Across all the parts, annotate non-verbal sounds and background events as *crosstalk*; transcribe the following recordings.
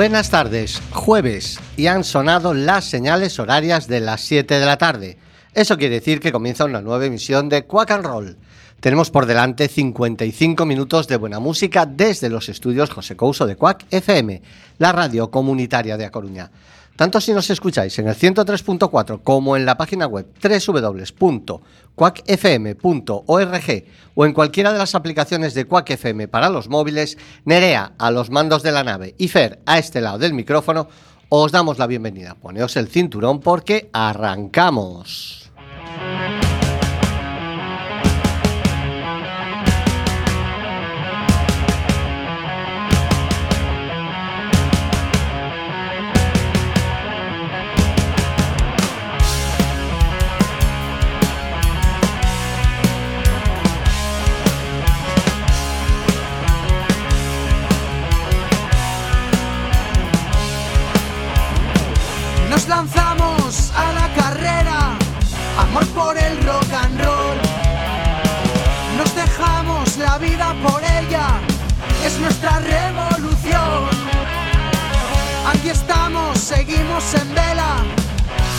Buenas tardes, jueves, y han sonado las señales horarias de las 7 de la tarde. Eso quiere decir que comienza una nueva emisión de Quack and Roll. Tenemos por delante 55 minutos de buena música desde los estudios José Couso de Quack FM, la radio comunitaria de A Coruña. Tanto si nos escucháis en el 103.4 como en la página web www.quackfm.org o en cualquiera de las aplicaciones de Quack FM para los móviles, Nerea a los mandos de la nave y Fer a este lado del micrófono, os damos la bienvenida. Poneos el cinturón porque arrancamos. Nuestra revolución. Aquí estamos, seguimos en vela,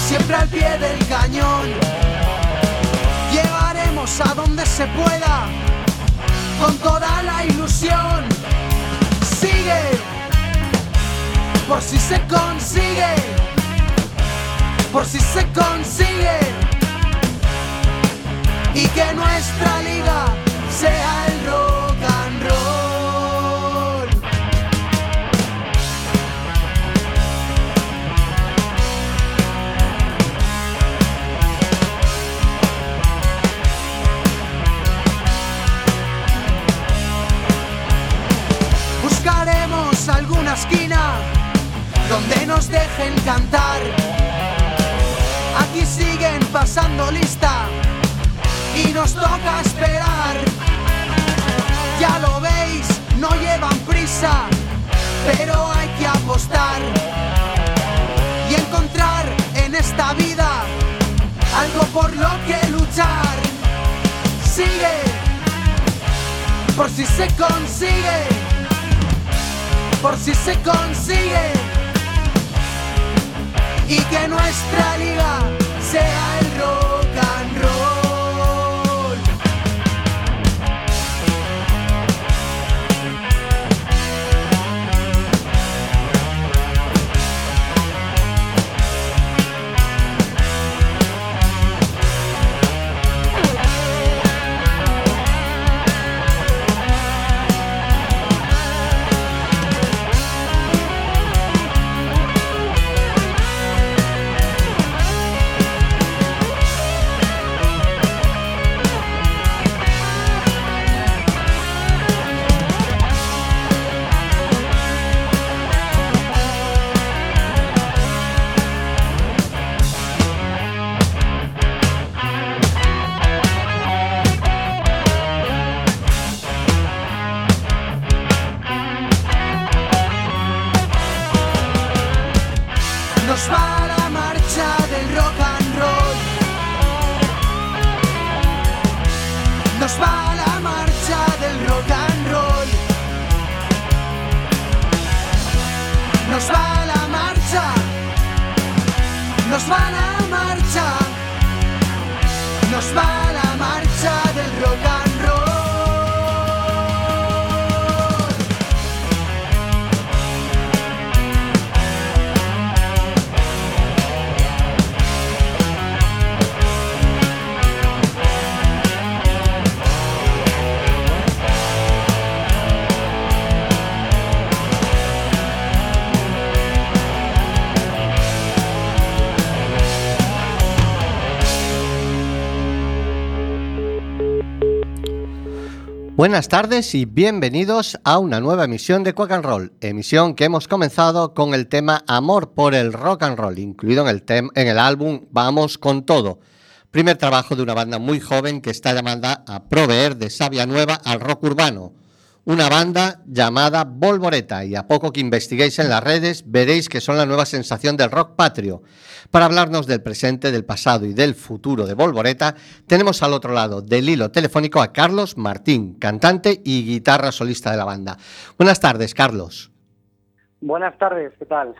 siempre al pie del cañón. Llevaremos a donde se pueda, con toda la ilusión. Sigue, por si se consigue, por si se consigue. Y que nuestra liga sea el rock and roll. esquina donde nos dejen cantar. Siguen pasando lista y nos toca esperar. Ya lo veis, no llevan prisa, pero hay que apostar y encontrar en esta vida algo por lo que luchar. Sigue, por si se consigue por si se consigue y que nuestra liga sea el Buenas tardes y bienvenidos a una nueva emisión de Quack and Roll, emisión que hemos comenzado con el tema Amor por el Rock and Roll, incluido en el, en el álbum Vamos con Todo, primer trabajo de una banda muy joven que está llamada a proveer de savia nueva al rock urbano, una banda llamada Volvoreta y a poco que investiguéis en las redes veréis que son la nueva sensación del rock patrio. Para hablarnos del presente, del pasado y del futuro de Volvoreta, tenemos al otro lado del hilo telefónico a Carlos Martín, cantante y guitarra solista de la banda. Buenas tardes, Carlos. Buenas tardes, ¿qué tal?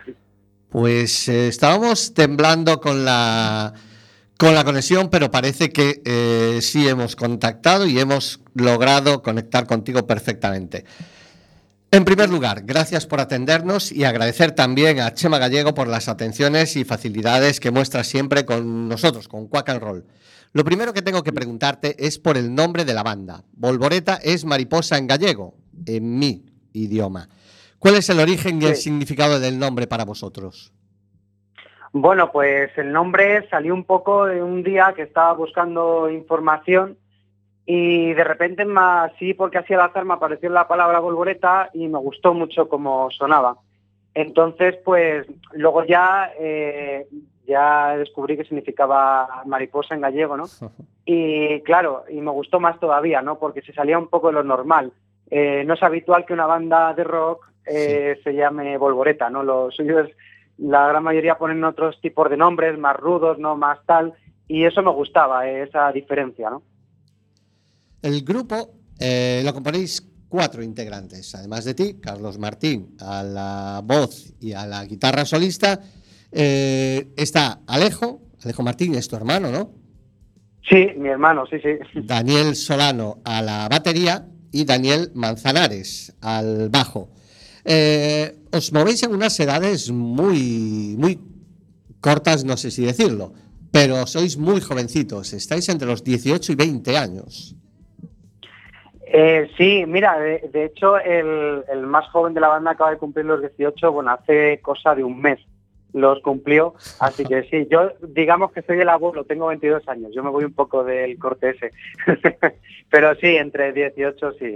Pues eh, estábamos temblando con la, con la conexión, pero parece que eh, sí hemos contactado y hemos logrado conectar contigo perfectamente. En primer lugar, gracias por atendernos y agradecer también a Chema Gallego por las atenciones y facilidades que muestra siempre con nosotros, con Quack and Roll. Lo primero que tengo que preguntarte es por el nombre de la banda. Volvoreta es mariposa en gallego, en mi idioma. ¿Cuál es el origen y el significado del nombre para vosotros? Bueno, pues el nombre salió un poco de un día que estaba buscando información y de repente, ma- así porque así al azar, me apareció la palabra volvoreta y me gustó mucho cómo sonaba. Entonces, pues luego ya, eh, ya descubrí que significaba mariposa en gallego, ¿no? *laughs* Y claro, y me gustó más todavía, ¿no? Porque se salía un poco de lo normal. Eh, no es habitual que una banda de rock eh, se llame Volvoreta, ¿no? Lo suyo es, la gran mayoría ponen otros tipos de nombres, más rudos, ¿no? Más tal, y eso me gustaba, eh, esa diferencia, ¿no? El grupo eh, lo componéis cuatro integrantes, además de ti, Carlos Martín, a la voz y a la guitarra solista. eh, está Alejo, Alejo Martín es tu hermano, ¿no? Sí, mi hermano, sí, sí. *laughs* Daniel Solano a la batería y Daniel Manzanares al bajo. Eh, os movéis en unas edades muy, muy cortas, no sé si decirlo, pero sois muy jovencitos, estáis entre los 18 y 20 años. Eh, sí, mira, de, hecho el, más joven de la banda acaba de cumplir los 18, bueno, hace cosa de un mes los cumplió, así que sí, yo digamos que soy el abuelo, tengo 22 años, yo me voy un poco del corte ese, *laughs* pero sí, entre 18 sí,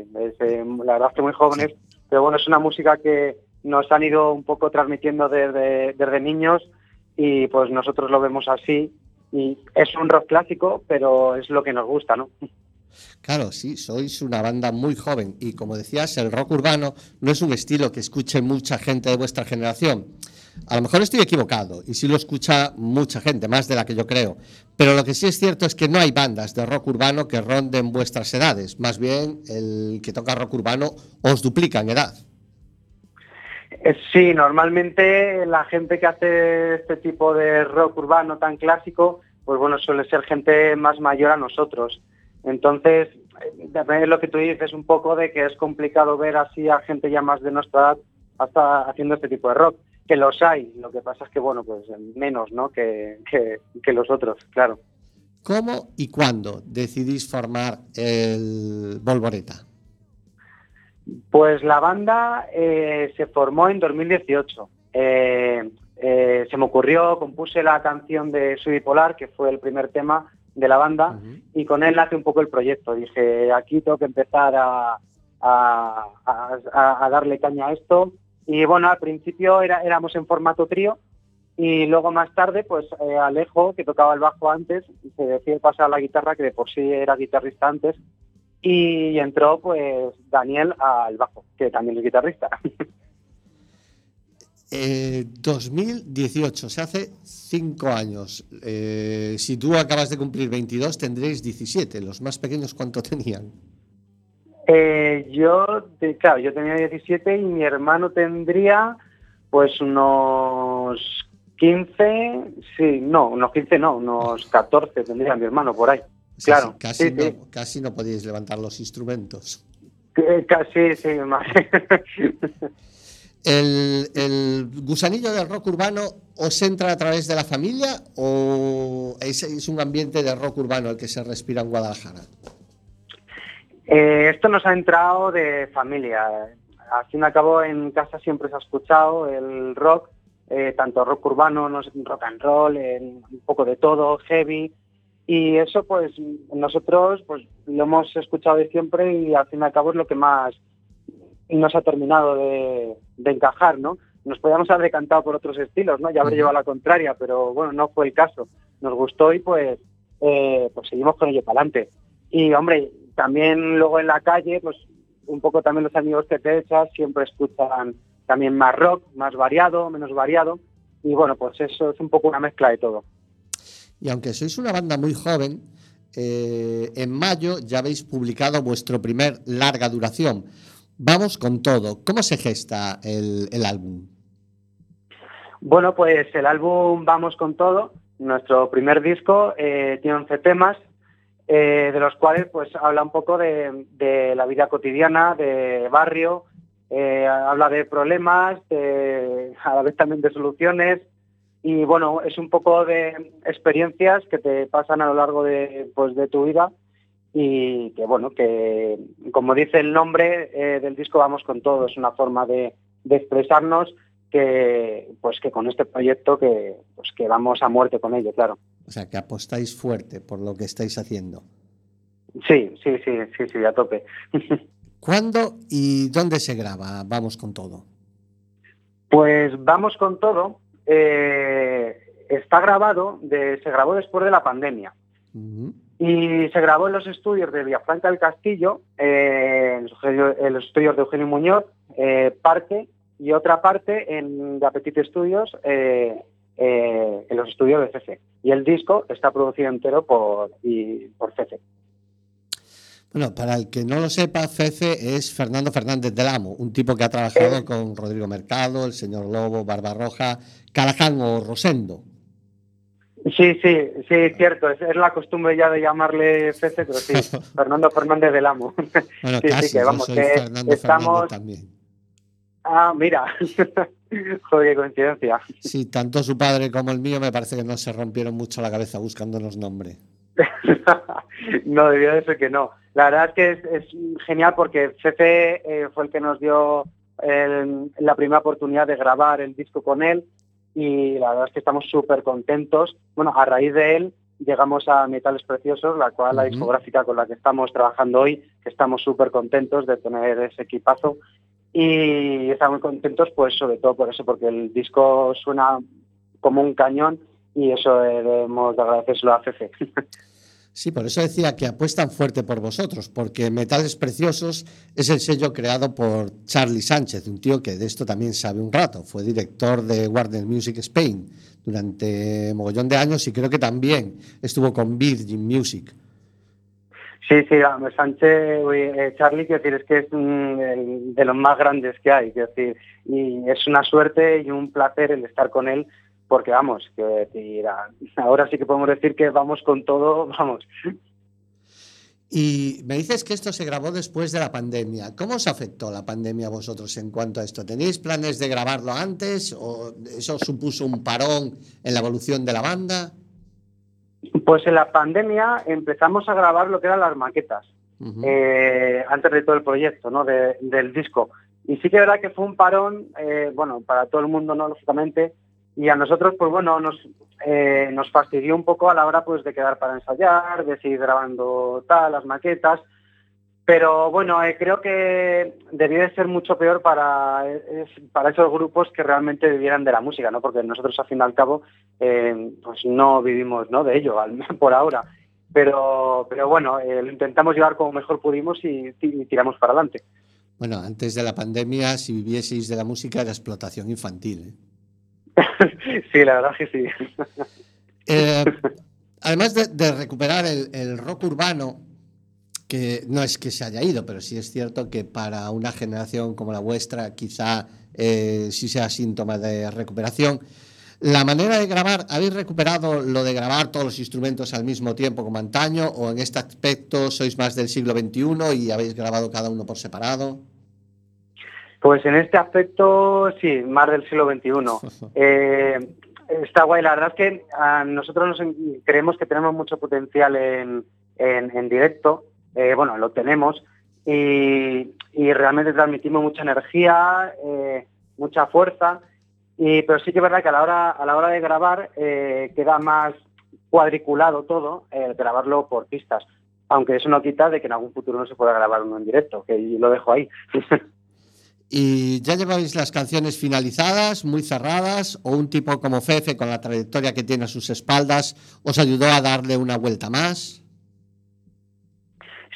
eh, la verdad es que muy jóvenes, pero bueno, es una música que nos han ido un poco transmitiendo desde, niños y pues nosotros lo vemos así y es un rock clásico, pero es lo que nos gusta, ¿no? Claro, sí, sois una banda muy joven y como decías, el rock urbano no es un estilo que escuche mucha gente de vuestra generación. A lo mejor estoy equivocado y sí lo escucha mucha gente, más de la que yo creo. Pero lo que sí es cierto es que no hay bandas de rock urbano que ronden vuestras edades. Más bien, el que toca rock urbano os duplica en edad. Eh, Sí, normalmente la gente que hace este tipo de rock urbano tan clásico, pues bueno, suele ser gente más mayor a nosotros. Entonces, eh, también lo que tú dices un poco de que es complicado ver así a gente ya más de nuestra edad hasta haciendo este tipo de rock. Que los hay, lo que pasa es que, bueno, pues menos, ¿no? Que, que, que los otros, claro. ¿Cómo y cuándo decidís formar el Volvoreta? Pues la banda eh, se formó en 2018. Eh, eh, se me ocurrió, compuse la canción de Soy Bipolar, que fue el primer tema de la banda, y con él nace un poco el proyecto. Dije, aquí tengo que empezar a, a- a- a darle caña a esto. Y bueno, al principio era, éramos en formato trío, y luego más tarde, pues eh, Alejo, que tocaba el bajo antes, se decide pasar a la guitarra, que de por sí era guitarrista antes, y entró pues Daniel al bajo, que también es guitarrista. *laughs* Eh, 2018, se hace cinco años. Eh, si tú acabas de cumplir 22, tendréis 17. ¿Los más pequeños cuánto tenían? Eh, yo, de- claro, yo tenía 17 y mi hermano tendría pues unos 15, sí, no, unos 15 no, unos 14 tendría mi hermano por ahí. Claro, sí, casi, sí, no, casi no podíais levantar los instrumentos. Eh, Casi, sí, *laughs* más. ¿El, el gusanillo del rock urbano os entra a través de la familia o es, es un ambiente de rock urbano el que se respira en Guadalajara? Eh, esto nos ha entrado de familia. Al fin y al cabo, en casa siempre se ha escuchado el rock, eh, tanto rock urbano, rock and roll, un poco de todo, heavy. Y eso, pues, nosotros pues lo hemos escuchado de siempre y al fin y al cabo es lo que más nos ha terminado de, de encajar, ¿no? Nos podíamos haber decantado por otros estilos, ¿no? Y haber llevado la contraria, pero bueno, no fue el caso. Nos gustó y pues, eh, pues seguimos con ello para adelante. Y hombre, también luego en la calle, pues un poco también los amigos que te echas siempre escuchan también más rock, más variado, menos variado. Y bueno, pues eso es un poco una mezcla de todo. Y aunque sois una banda muy joven, eh, en mayo ya habéis publicado vuestro primer larga duración. Vamos con todo. ¿Cómo se gesta el, el álbum? Bueno, pues el álbum Vamos con todo, nuestro primer disco, eh, tiene 11 temas, eh, de los cuales pues habla un poco de, la vida cotidiana, de barrio, eh, habla de problemas, a la vez también de soluciones, y bueno, es un poco de experiencias que te pasan a lo largo de, pues, de tu vida y que bueno, que como dice el nombre eh, del disco Vamos con todo, es una forma de, de, expresarnos que pues que con este proyecto que pues que vamos a muerte con ello, claro. O sea, que apostáis fuerte por lo que estáis haciendo. Sí, sí, sí, sí, sí, a tope. *laughs* ¿Cuándo y dónde se graba Vamos con todo? Pues Vamos con todo eh, está grabado, de, se grabó después de la pandemia. Uh -huh. Y se grabó en los estudios de Villafranca del Castillo, eh, en los estudios de Eugenio Muñoz, eh, parte, y otra parte en The Apetite Studios, eh, eh, en los estudios de CC. Y el disco está producido entero por, y, por CC. Bueno, para el que no lo sepa, Fefe es Fernando Fernández del Amo, un tipo que ha trabajado con Rodrigo Mercado, el señor Lobo, Barbarroja, Calaján o Rosendo. Sí, sí, sí, cierto. Es, es, la costumbre ya de llamarle Fefe, pero sí, *laughs* Fernando Fernández del Amo. Bueno, sí, casi, sí, que vamos, que Fernando estamos... Fernández también. Ah, mira. *laughs* Joder, qué coincidencia. Sí, tanto su padre como el mío me parece que no se rompieron mucho la cabeza buscándonos nombre. *laughs* no, debió de ser que no. La verdad es que es, es genial porque Fefe eh, fue el que nos dio el, la primera oportunidad de grabar el disco con él y la verdad es que estamos súper contentos. Bueno, a raíz de él llegamos a Metales Preciosos, la cual uh -huh. la discográfica con la que estamos trabajando hoy, que estamos súper contentos de tener ese equipazo y estamos contentos pues sobre todo por eso, porque el disco suena como un cañón y eso debemos de agradecérselo a Fefe. *laughs* Sí, por eso decía que apuestan fuerte por vosotros, porque Metales Preciosos es el sello creado por Charlie Sánchez, un tío que de esto también sabe un rato. Fue director de Warner Music Spain durante mogollón de años y creo que también estuvo con Virgin Music. Sí, sí, Sánchez, eh, Charlie, quiero decir, es que es de los más grandes que hay, quiero decir, y es una suerte y un placer el estar con él porque vamos, que decir, ahora sí que podemos decir que vamos con todo, *laughs* vamos. Y me dices que esto se grabó después de la pandemia. ¿Cómo os afectó la pandemia a vosotros en cuanto a esto? ¿Tenéis planes de grabarlo antes o eso supuso un parón en la evolución de la banda? Pues en la pandemia empezamos a grabar lo que eran las maquetas, uh -huh. eh, antes de todo el proyecto, ¿no? De, del disco. Y sí que es verdad que fue un parón, eh, bueno, para todo el mundo, ¿no? Lógicamente, y a nosotros pues bueno nos eh, nos fastidió un poco a la hora pues de quedar para ensayar de seguir grabando tal las maquetas pero bueno eh, creo que debía de ser mucho peor para es, para esos grupos que realmente vivieran de la música no porque nosotros al fin y al cabo eh, pues no vivimos no de ello *laughs* por ahora pero pero bueno eh, lo intentamos llevar como mejor pudimos y, y tiramos para adelante bueno antes de la pandemia si vivieseis de la música era explotación infantil ¿eh? *laughs* sí, la verdad que sí. Eh, además de, de recuperar el, el, rock urbano, que no es que se haya ido, pero sí es cierto que para una generación como la vuestra quizá eh, sí sea síntoma de recuperación. La manera de grabar, ¿habéis recuperado lo de grabar todos los instrumentos al mismo tiempo como antaño o en este aspecto sois más del siglo XXI y habéis grabado cada uno por separado? Pues en este aspecto, sí, más del siglo XXI. *laughs* Eh, está guay, la verdad es que a nosotros nos, creemos que tenemos mucho potencial en, en, en directo, eh, bueno, lo tenemos, y, realmente transmitimos mucha energía, eh, mucha fuerza, y, pero sí que es verdad que a la hora, a la hora de grabar eh, queda más cuadriculado todo, grabarlo por pistas, aunque eso no quita de que en algún futuro no se pueda grabar uno en directo, que lo dejo ahí. *laughs* ¿Y ya lleváis las canciones finalizadas, muy cerradas, o un tipo como Fefe, con la trayectoria que tiene a sus espaldas, os ayudó a darle una vuelta más?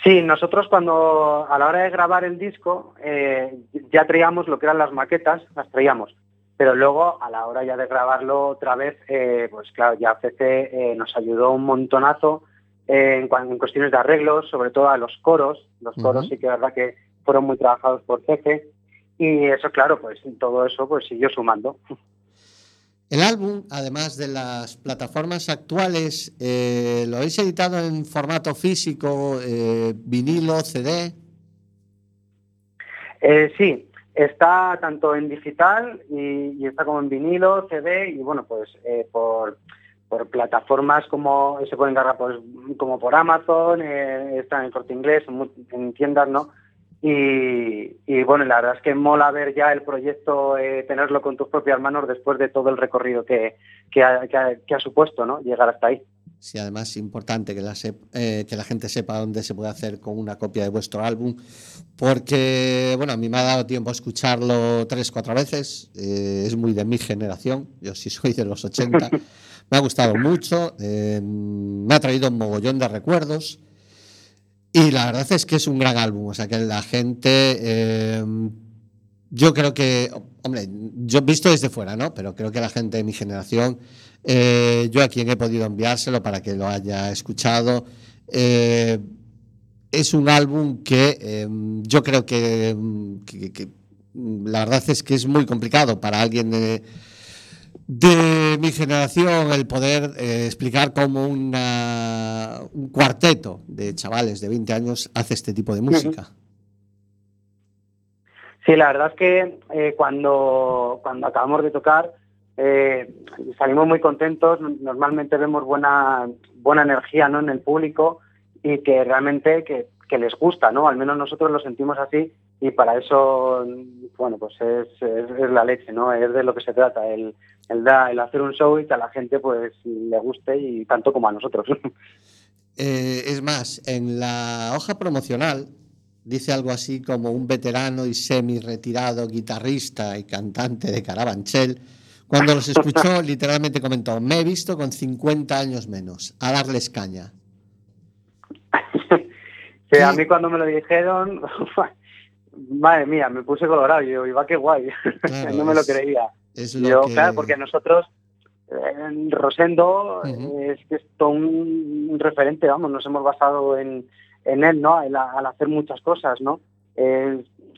Sí, nosotros cuando a la hora de grabar el disco eh, ya traíamos lo que eran las maquetas, las traíamos, pero luego a la hora ya de grabarlo otra vez, eh, pues claro, ya Fefe eh, nos ayudó un montonazo en, en, cuestiones de arreglos, sobre todo a los coros, los coros uh -huh. sí que es verdad que fueron muy trabajados por Fefe, y eso, claro, pues todo eso pues siguió sumando. El álbum, además de las plataformas actuales, eh, ¿lo habéis editado en formato físico, eh, vinilo, CD? Eh, sí, está tanto en digital y, está como en vinilo, CD y bueno, pues por, plataformas como se pueden encargar pues, como por Amazon, está en Corte Inglés, en tiendas, ¿no? Y, bueno, la verdad es que mola ver ya el proyecto, eh, tenerlo con tus propias manos después de todo el recorrido que, que, ha, supuesto ¿no? llegar hasta ahí. Sí, además es importante que la, eh, que la gente sepa dónde se puede hacer con una copia de vuestro álbum, porque bueno, a mí me ha dado tiempo a escucharlo tres, cuatro veces, eh, es muy de mi generación, yo sí soy de los 80, *laughs* me ha gustado mucho, me ha traído un mogollón de recuerdos. Y la verdad es que es un gran álbum, o sea que la gente, eh, yo creo que, hombre, yo he visto desde fuera, ¿no? Pero creo que la gente de mi generación, eh, yo a quien he podido enviárselo para que lo haya escuchado, eh, es un álbum que yo creo que, la verdad es que es muy complicado para alguien de de mi generación el poder eh, explicar cómo un cuarteto de chavales de 20 años hace este tipo de música. Sí, la verdad es que eh, cuando, cuando acabamos de tocar eh, salimos muy contentos, normalmente vemos buena, buena energía ¿no? en el público y que realmente que, les gusta, ¿no? Al menos nosotros lo sentimos así y para eso, bueno, pues es, es, la leche, ¿no? Es de lo que se trata, el, el, da, el hacer un show y que a la gente pues le guste y tanto como a nosotros. *laughs* Eh, es más, en la hoja promocional dice algo así como un veterano y semi-retirado guitarrista y cantante de Carabanchel. Cuando los escuchó, *laughs* literalmente comentó, me he visto con 50 años menos, a darles caña. sí, a mí cuando me lo dijeron, *laughs* madre mía, me puse colorado y yo, iba qué guay, no me lo creía. Yo, claro, porque nosotros, en Rosendo, es que es todo un, referente, vamos, nos hemos basado en, en él, ¿no? Al, hacer muchas cosas, ¿no?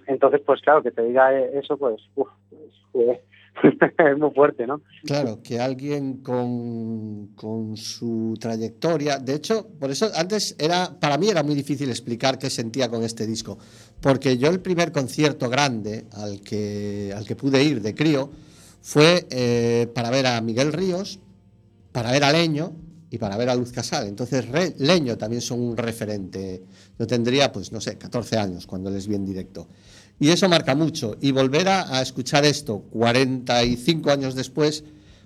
entonces, pues claro, que te diga eso, pues, pues *laughs* es muy fuerte, ¿no? Claro, que alguien con, con, su trayectoria, de hecho, por eso antes era, para mí era muy difícil explicar qué sentía con este disco, porque yo el primer concierto grande al que, al que pude ir de crío, fue eh, para ver a Miguel Ríos, para ver a Leño y para ver a Luz Casal. Entonces, Leño también son un referente. Yo tendría, pues, no sé, 14 años cuando les vi en directo. Y eso marca mucho. Y volver a, escuchar esto 45 años después,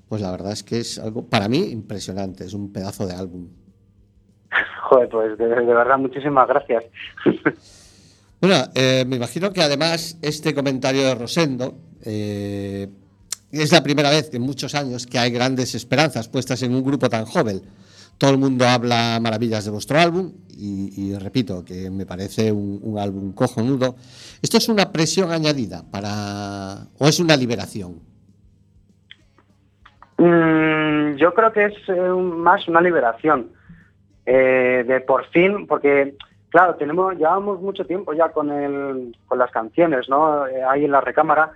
pues la verdad es que es algo, para mí, impresionante. Es un pedazo de álbum. Joder, pues de, verdad, muchísimas gracias. bueno, eh, me imagino que además este comentario de Rosendo, eh, es la primera vez en muchos años que hay grandes esperanzas puestas en un grupo tan joven. Todo el mundo habla maravillas de vuestro álbum y, repito que me parece un, álbum cojonudo. ¿Esto es una presión añadida para o es una liberación? Mm, yo creo que es eh, más una liberación eh, de por fin, porque claro, tenemos llevamos mucho tiempo ya con el, con las canciones, ¿no? Eh, ahí en la recámara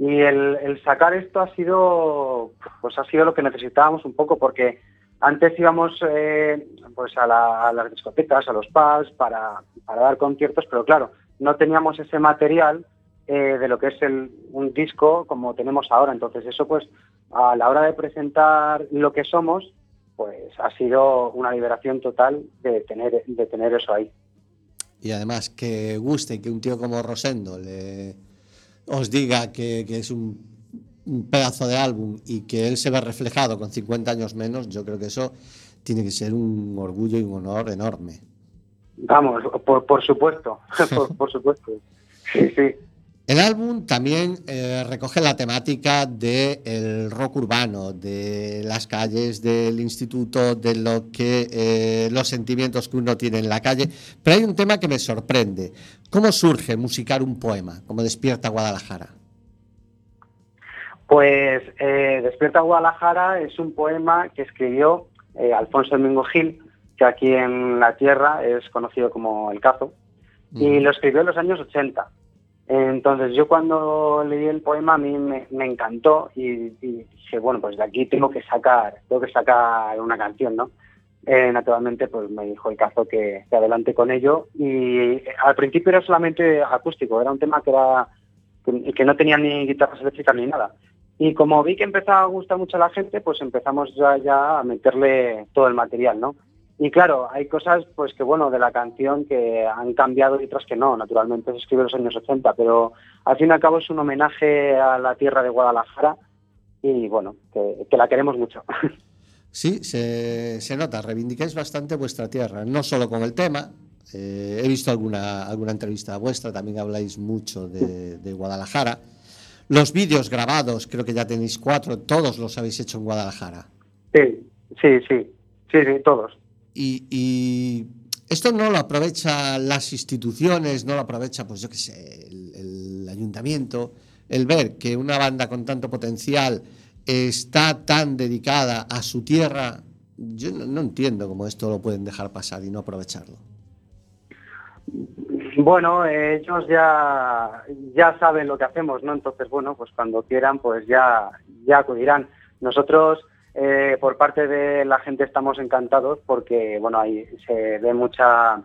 y el, sacar esto ha sido, pues ha sido lo que necesitábamos un poco, porque antes íbamos eh, pues a, las discotecas, a los pubs, para, dar conciertos, pero claro, no teníamos ese material eh, de lo que es el, un disco como tenemos ahora. Entonces eso pues a la hora de presentar lo que somos, pues ha sido una liberación total de tener, de tener eso ahí. Y además que guste que un tío como Rosendo le os diga que, es un, pedazo de álbum y que él se ve reflejado con 50 años menos, yo creo que eso tiene que ser un orgullo y un honor enorme. Vamos, por, supuesto, *laughs* por, supuesto. Sí, sí. El álbum también eh, recoge la temática del rock urbano, de las calles, del instituto, de lo que eh, los sentimientos que uno tiene en la calle. Pero hay un tema que me sorprende. ¿Cómo surge musicar un poema como Despierta Guadalajara? Pues eh, Despierta Guadalajara es un poema que escribió Alfonso Domingo Gil, que aquí en la tierra es conocido como El Cazo, y lo escribió en los años 80 Entonces yo cuando leí el poema a mí me, encantó y, dije, bueno, pues de aquí tengo que sacar, tengo que sacar una canción, ¿no? Eh, naturalmente pues me dijo el caso que, adelante con ello y al principio era solamente acústico, era un tema que era que, que no tenía ni guitarras eléctricas ni nada. Y como vi que empezaba a gustar mucho a la gente, pues empezamos ya, ya a meterle todo el material, ¿no? Y claro, hay cosas pues que bueno de la canción que han cambiado y otras que no, naturalmente se escribe en los años 80, pero al fin y al cabo es un homenaje a la tierra de Guadalajara y bueno, que, que la queremos mucho. *laughs* Sí, se, se, nota, reivindicáis bastante vuestra tierra, no solo con el tema, eh, he visto alguna, alguna entrevista vuestra, también habláis mucho de, de Guadalajara. Los vídeos grabados, creo que ya tenéis cuatro, todos los habéis hecho en Guadalajara. Sí, sí, sí, sí, sí todos. Y, y, esto no lo aprovechan las instituciones, no lo aprovecha, pues yo qué sé, el, el, ayuntamiento, el ver que una banda con tanto potencial está tan dedicada a su tierra. Yo no, no entiendo cómo esto lo pueden dejar pasar y no aprovecharlo. Bueno, ellos ya, ya saben lo que hacemos, ¿no? Entonces, bueno, pues cuando quieran, pues ya, ya acudirán. Nosotros eh, por parte de la gente estamos encantados porque bueno ahí se ve mucha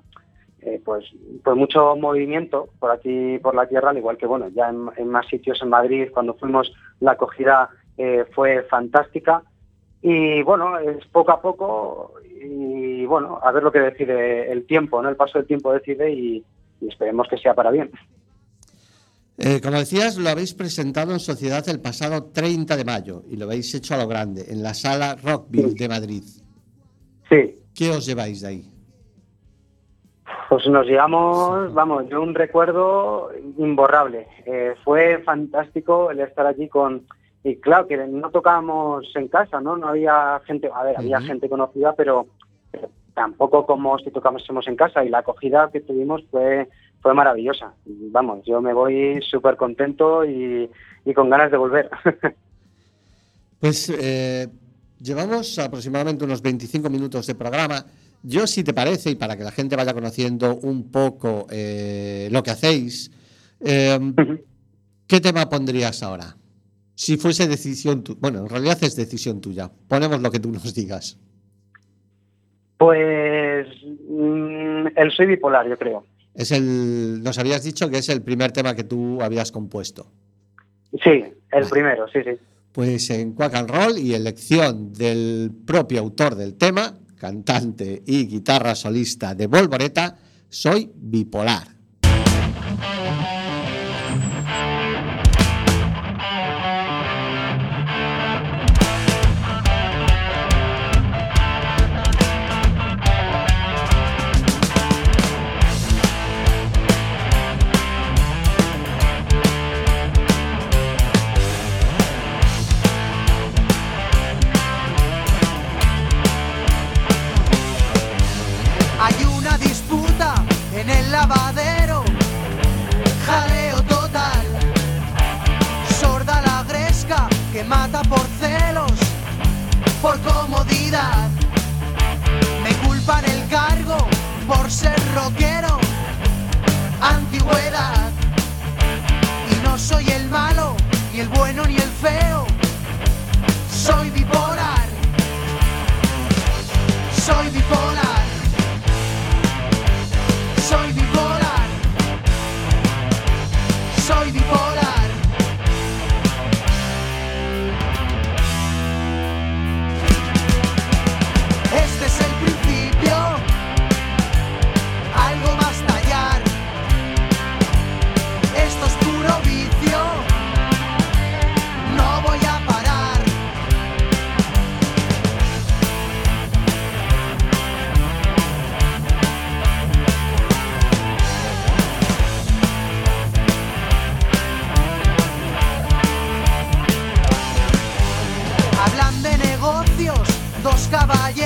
eh, pues pues mucho movimiento por aquí por la tierra al igual que bueno ya en, más sitios en Madrid cuando fuimos la acogida eh, fue fantástica. Y bueno es poco a poco y bueno a ver lo que decide el tiempo no el paso del tiempo decide y esperemos que sea para bien eh, como decías, lo habéis presentado en Sociedad el pasado 30 de mayo y lo habéis hecho a lo grande, en la sala Rockville sí. de Madrid. Sí. ¿Qué os lleváis de ahí? Pues nos llevamos, vamos, yo un recuerdo imborrable. Eh, fue fantástico el estar allí con... Y claro, que no tocábamos en casa, ¿no? No había gente, a ver, uh -huh. había gente conocida, pero tampoco como si tocásemos en casa. Y la acogida que tuvimos fue fue maravillosa. Vamos, yo me voy súper contento y, y, con ganas de volver. *laughs* pues eh, llevamos aproximadamente unos 25 minutos de programa. Yo, si te parece, y para que la gente vaya conociendo un poco eh, lo que hacéis, eh, ¿qué tema pondrías ahora? Si fuese decisión tuya. Bueno, en realidad es decisión tuya. Ponemos lo que tú nos digas. Pues mmm, el soy bipolar, yo creo. Es el, nos habías dicho que es el primer tema que tú habías compuesto. Sí, el vale. primero, sí, sí. Pues en Quack and Roll y elección del propio autor del tema, cantante y guitarra solista de Volvoreta, soy bipolar. Caballeros,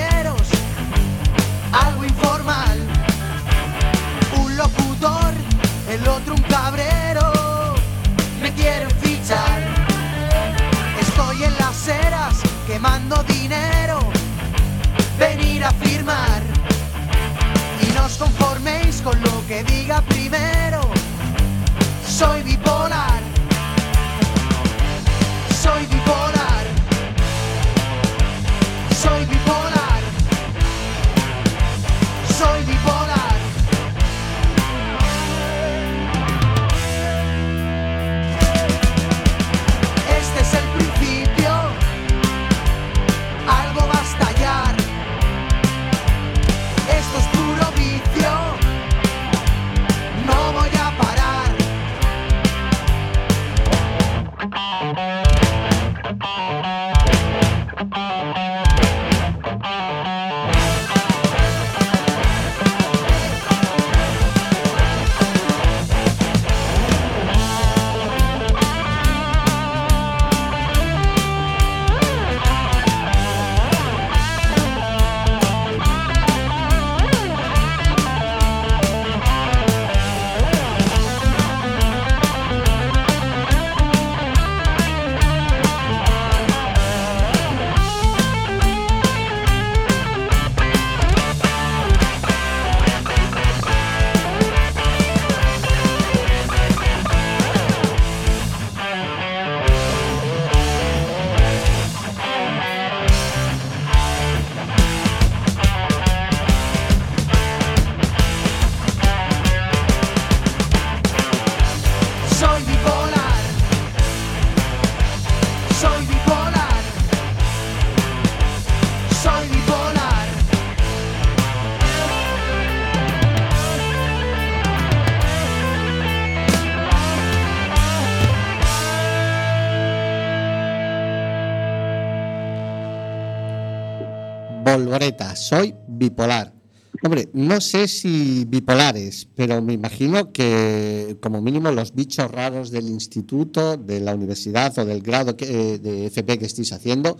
bipolar. Hombre, no sé si bipolares, pero me imagino que como mínimo los bichos raros del instituto, de la universidad o del grado que- de FP que estéis haciendo,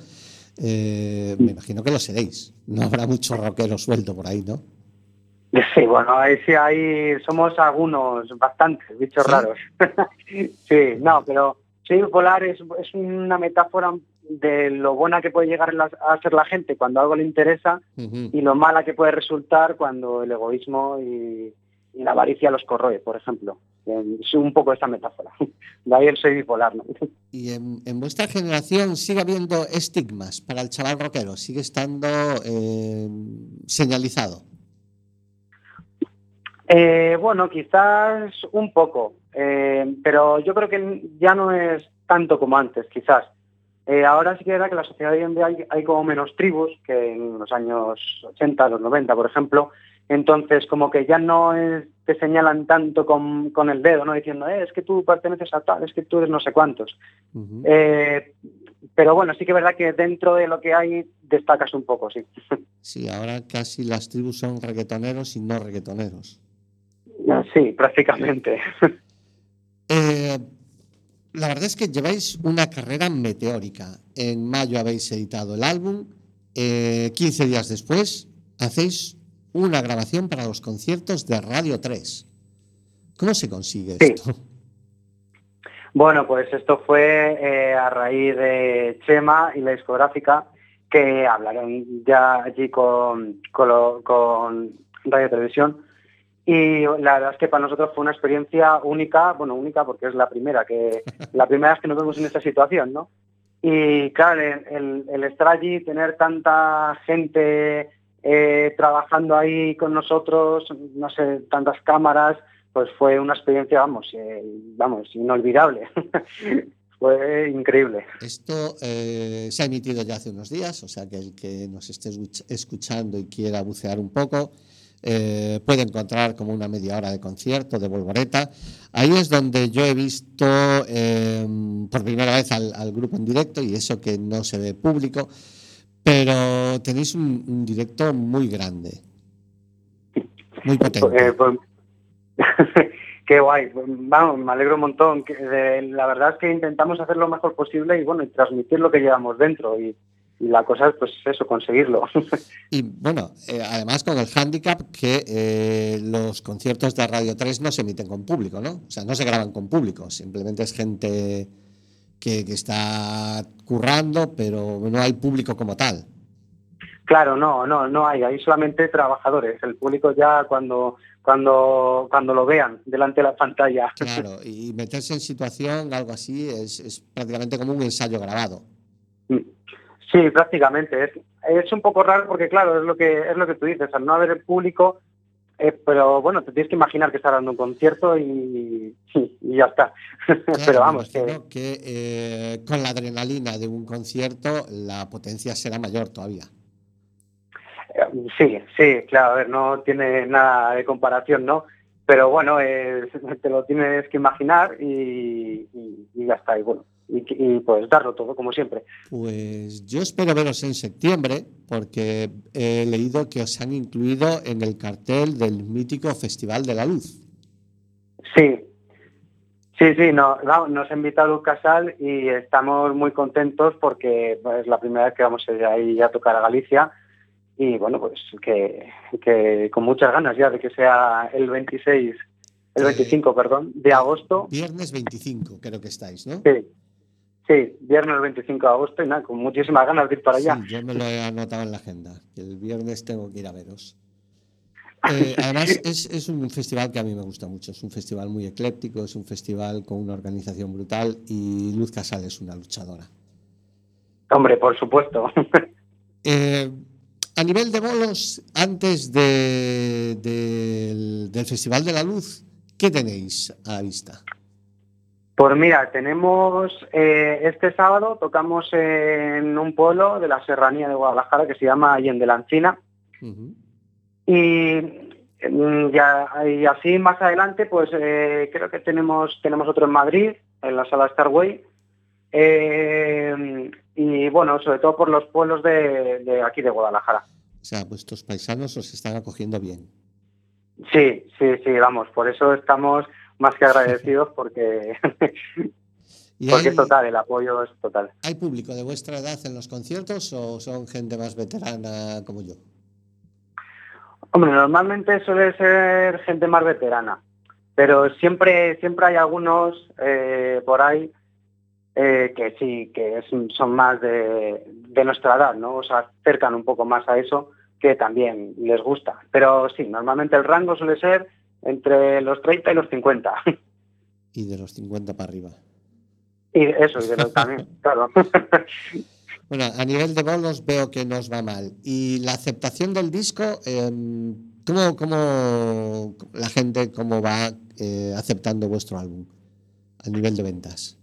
eh, me imagino que lo seréis. No habrá mucho rockero suelto por ahí, ¿no? Sí, bueno, ahí sí hay, somos algunos, bastantes bichos ¿Sí? raros. *laughs* sí, no, pero soy bipolar es, es una metáfora de lo buena que puede llegar a ser la gente cuando algo le interesa y lo mala que puede resultar cuando el egoísmo y, y la avaricia los corroe, por ejemplo. Eh, Es un poco esta metáfora. *laughs* De ahí el soy bipolar, ¿no? *laughs* Y en, en vuestra generación sigue habiendo estigmas para el chaval rockero, sigue estando eh, señalizado. Eh, bueno, quizás un poco, eh, pero yo creo que ya no es tanto como antes, quizás. Eh, ahora sí que verdad que la sociedad hoy en día hay, hay como menos tribus que en los años 80, los 90, por ejemplo. Entonces, como que ya no es- te señalan tanto con, con el dedo, ¿no? Diciendo, "Eh, es que tú perteneces a tal, es que tú eres no sé cuántos. Eh, pero bueno, sí que es verdad que dentro de lo que hay destacas un poco, sí. *laughs* Sí, ahora casi las tribus son reggaetoneros y no reggaetoneros. Sí, prácticamente. *laughs* Eh, la verdad es que lleváis una carrera meteórica. En mayo habéis editado el álbum. eh, 15 días después hacéis una grabación para los conciertos de Radio 3. ¿Cómo se consigue Sí. esto? Bueno, pues esto fue eh, a raíz de Chema y la discográfica que hablaron ya allí con, con, lo- con Radio Televisión y la verdad es que para nosotros fue una experiencia única, bueno, única porque es la primera, que *laughs* la primera vez que nos vemos en esta situación, ¿no? Y claro, el, el- estar allí, tener tanta gente eh, trabajando ahí con nosotros, no sé, tantas cámaras, pues fue una experiencia, vamos, eh, vamos, inolvidable. *laughs* fue increíble. Esto eh, se ha emitido ya hace unos días, o sea que el que nos esté escuch- escuchando y quiera bucear un poco eh, puede encontrar como una media hora de concierto de Volvoreta. Ahí es donde yo he visto eh, por primera vez al, al grupo en directo y eso que no se ve público, pero tenéis un, un directo muy grande, muy potente. Eh, pues, *laughs* qué guay, vamos, me alegro un montón. de- la verdad es que intentamos hacer lo mejor posible y bueno, y transmitir lo que llevamos dentro y, y la cosa es pues eso, conseguirlo. *laughs* Y bueno, eh, además con el hándicap que eh, los conciertos de Radio 3 no se emiten con público, ¿no? O sea, no se graban con público, simplemente es gente que, que está currando, pero no hay público como tal. Claro, no, no, no hay, hay solamente trabajadores. El público ya cuando, cuando, cuando lo vean delante de la pantalla. Claro, y meterse en situación, algo así, es, es prácticamente como un ensayo grabado. Sí, prácticamente. Es, es un poco raro porque, claro, es lo que es lo que tú dices, al no haber el público, eh, pero bueno, te tienes que imaginar que estás dando un concierto y, y, y ya está. *laughs* Claro, pero vamos, que, que eh, con la adrenalina de un concierto la potencia será mayor todavía. eh, sí, sí, claro, a ver, no tiene nada de comparación, ¿no? Pero bueno, eh, *laughs* te lo tienes que imaginar y, y- y ya está, y bueno, y, y pues darlo todo, como siempre. Pues yo espero veros en septiembre porque he leído que os han incluido en el cartel del mítico Festival de la Luz. Sí, sí, sí, no, no, nos ha invitado Casal y estamos muy contentos porque es la primera vez que vamos a ir ahí a tocar a Galicia y bueno, pues que, que con muchas ganas ya de que sea el 26, el 25, perdón, de agosto. Viernes 25 creo que estáis, ¿no? Sí, sí, viernes el 25 de agosto y nada, con muchísimas ganas de ir para allá. Sí, yo me lo he anotado en la agenda, que el viernes tengo que ir a veros. *laughs* Eh, además, es, es un festival que a mí me gusta mucho. Es un festival muy ecléctico, es un festival con una organización brutal y Luz Casal es una luchadora. Hombre, por supuesto. *laughs* Eh, a nivel de bolos, antes de- del, del Festival de la Luz, ¿qué tenéis a la vista? Pues mira, tenemos eh, este sábado, tocamos en un pueblo de la serranía de Guadalajara que se llama Allende la Encina. Y, mm, ya, y así más adelante, pues eh, creo que tenemos, tenemos otro en Madrid, en la sala Starway. Eh, y bueno, sobre todo por los pueblos de, de aquí de Guadalajara. O sea, vuestros paisanos os están acogiendo bien. Sí, sí, sí, vamos, por eso estamos más que agradecidos porque, *laughs* ¿Y porque hay, es total, el apoyo es total. hay público de vuestra edad en los conciertos o son gente más veterana como yo? Hombre, normalmente suele ser gente más veterana, pero siempre, siempre hay algunos eh, por ahí eh, que sí, que es- son más de, de nuestra edad, ¿no? O sea, acercan un poco más a eso, que también les gusta. Pero sí, normalmente el rango suele ser entre los 30 y los 50. Y de los 50 para arriba. y eso, y de los también, *laughs* claro. Bueno, a nivel de bolos veo que nos va mal. Y la aceptación del disco, eh, ¿cómo, cómo la gente cómo va eh, aceptando vuestro álbum a nivel de ventas?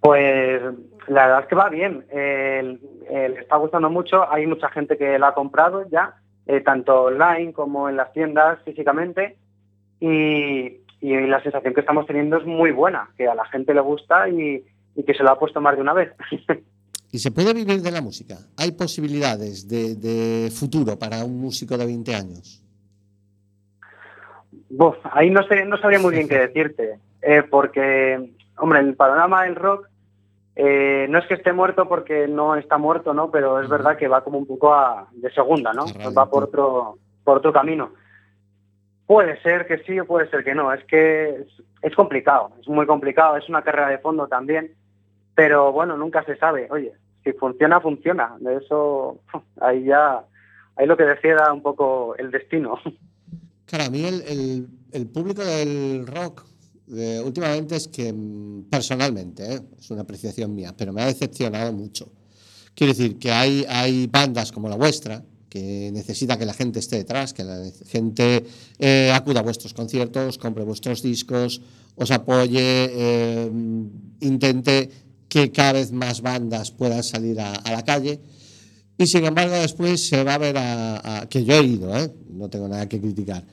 Pues la verdad es que va bien. Eh, le está gustando mucho. Hay mucha gente que la ha comprado ya, eh, tanto online como en las tiendas físicamente. Y, y la sensación que estamos teniendo es muy buena, que a la gente le gusta y, y que se lo ha puesto más de una vez. *laughs* ¿Y se puede vivir de la música? ¿Hay posibilidades de, de futuro para un músico de 20 años? Ahí no sé, no sabría muy bien qué *laughs* decirte, eh, porque, hombre, el panorama del rock eh, no es que esté muerto porque no está muerto, ¿no? Pero es verdad que va como un poco a, de segunda, ¿no? Va por otro, por otro camino. Puede ser que sí o puede ser que no. Es que es, es complicado, es muy complicado. Es una carrera de fondo también, pero bueno, nunca se sabe. Oye, si funciona, funciona. De eso, ahí ya, ahí lo que decida un poco el destino. Claro, a mí el, el- el público del rock eh, últimamente es que, mm, personalmente, ¿eh? es una apreciación mía, pero me ha decepcionado mucho. Quiero decir que hay, hay bandas como la vuestra que necesita que la gente esté detrás, que la gente eh, acuda a vuestros conciertos, compre vuestros discos, os apoye, eh, intente que cada vez más bandas puedan salir a, la calle. Y sin embargo, después se va a ver a, que yo he ido, no tengo nada que criticar,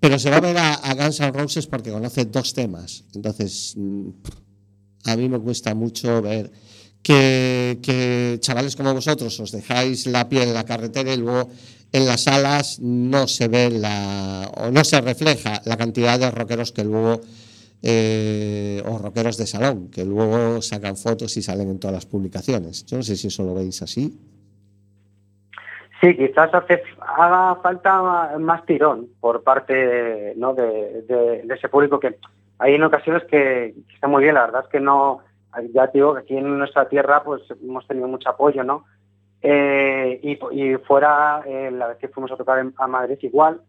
pero se va a ver a, Guns N' Roses porque conoce dos temas. Entonces, mm, a mí me cuesta mucho ver que, que chavales como vosotros os dejáis la piel en la carretera y luego en las salas no se ve la o no se refleja la cantidad de rockeros que luego eh, o rockeros de salón que luego sacan fotos y salen en todas las publicaciones. Yo no sé si eso lo veis así. Sí, quizás hace, haga falta más tirón por parte ¿no? de, de- ese público que hay en ocasiones que, está muy bien, la verdad es que no, ya digo que aquí en nuestra tierra pues hemos tenido mucho apoyo, ¿no? Eh, y, y fuera, eh, la vez que fuimos a tocar a Madrid igual,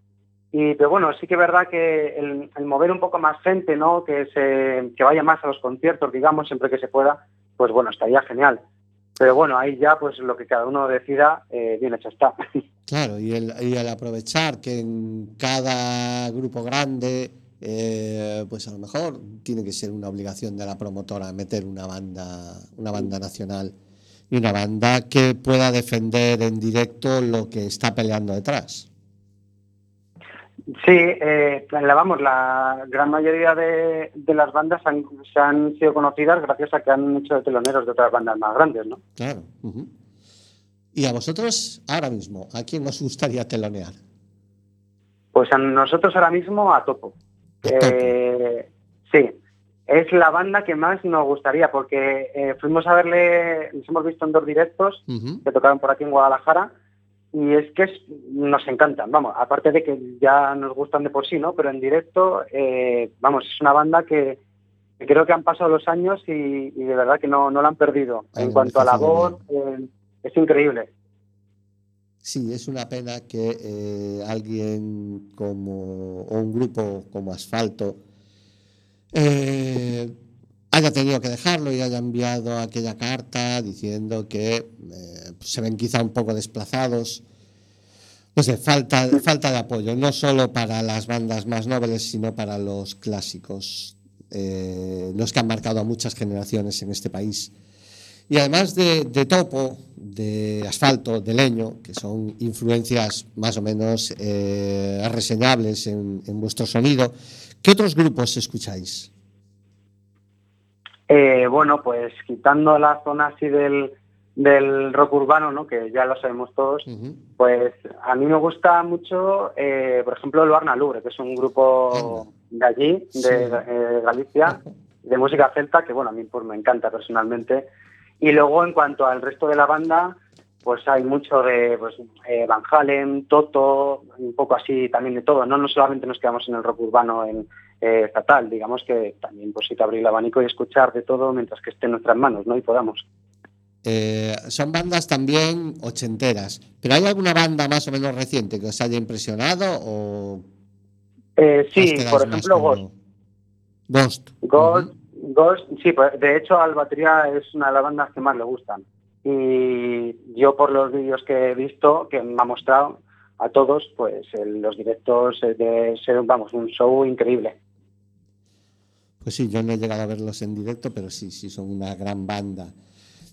Y, pero bueno, sí que es verdad que el, el mover un poco más gente, ¿no? Que, se, que vaya más a los conciertos, digamos, siempre que se pueda, pues bueno, estaría genial. Pero bueno, ahí ya pues lo que cada uno decida, eh, bien hecho está. *laughs* Claro, y el, y el aprovechar que en cada grupo grande, eh, pues a lo mejor tiene que ser una obligación de la promotora meter una banda, una banda nacional y una banda que pueda defender en directo lo que está peleando detrás. Sí, eh, la, vamos, la gran mayoría de, de las bandas han, se han sido conocidas gracias a que han hecho de teloneros de otras bandas más grandes, ¿no? Claro. Y a vosotros, ahora mismo, ¿a quién os gustaría telonear? Pues a nosotros ahora mismo a topo. Eh, sí, es la banda que más nos gustaría porque eh, fuimos a verle, nos hemos visto en dos directos que tocaron por aquí en Guadalajara y es que es- nos encantan, vamos, aparte de que ya nos gustan de por sí, ¿no? Pero en directo, eh, vamos, es una banda que, creo que han pasado los años y, y de verdad que no, no la han perdido. Ay, en cuanto a la envejecido voz, eh, es increíble. Sí, es una pena que eh, alguien como, o un grupo como Asfalto eh, haya tenido que dejarlo y haya enviado aquella carta diciendo que eh, se ven quizá un poco desplazados. No sé, falta, falta de apoyo, no solo para las bandas más nobles, sino para los clásicos, eh, los que han marcado a muchas generaciones en este país. Y además de, topo, de asfalto, de leño, que son influencias más o menos eh, reseñables en, en vuestro sonido, ¿qué otros grupos escucháis? Eh, bueno, pues quitando la zona así del, del rock urbano, ¿no? Que ya lo sabemos todos, pues a mí me gusta mucho, eh, por ejemplo, el Barna Lubre, que es un grupo de allí, de eh, Galicia, de música celta, que bueno, a mí pues, me encanta personalmente. Y luego en cuanto al resto de la banda, pues hay mucho de pues, eh, Van Halen, Toto, un poco así también de todo. No, no solamente nos quedamos en el rock urbano en, eh, estatal, digamos que también pues sí que abrir el abanico y escuchar de todo mientras que esté en nuestras manos, ¿no? Y podamos. Eh, son bandas también ochenteras, pero ¿hay alguna banda más o menos reciente que os haya impresionado o Eh, sí, por ejemplo, Ghost. Ghost. Ghost, sí, pues, de hecho al batería es una de las bandas que más le gustan. Y yo por los vídeos que he visto, que me ha mostrado a todos, pues el- los directos eh, de ser, vamos, un show increíble. Pues sí, yo no he llegado a verlos en directo, pero sí, sí, son una gran banda.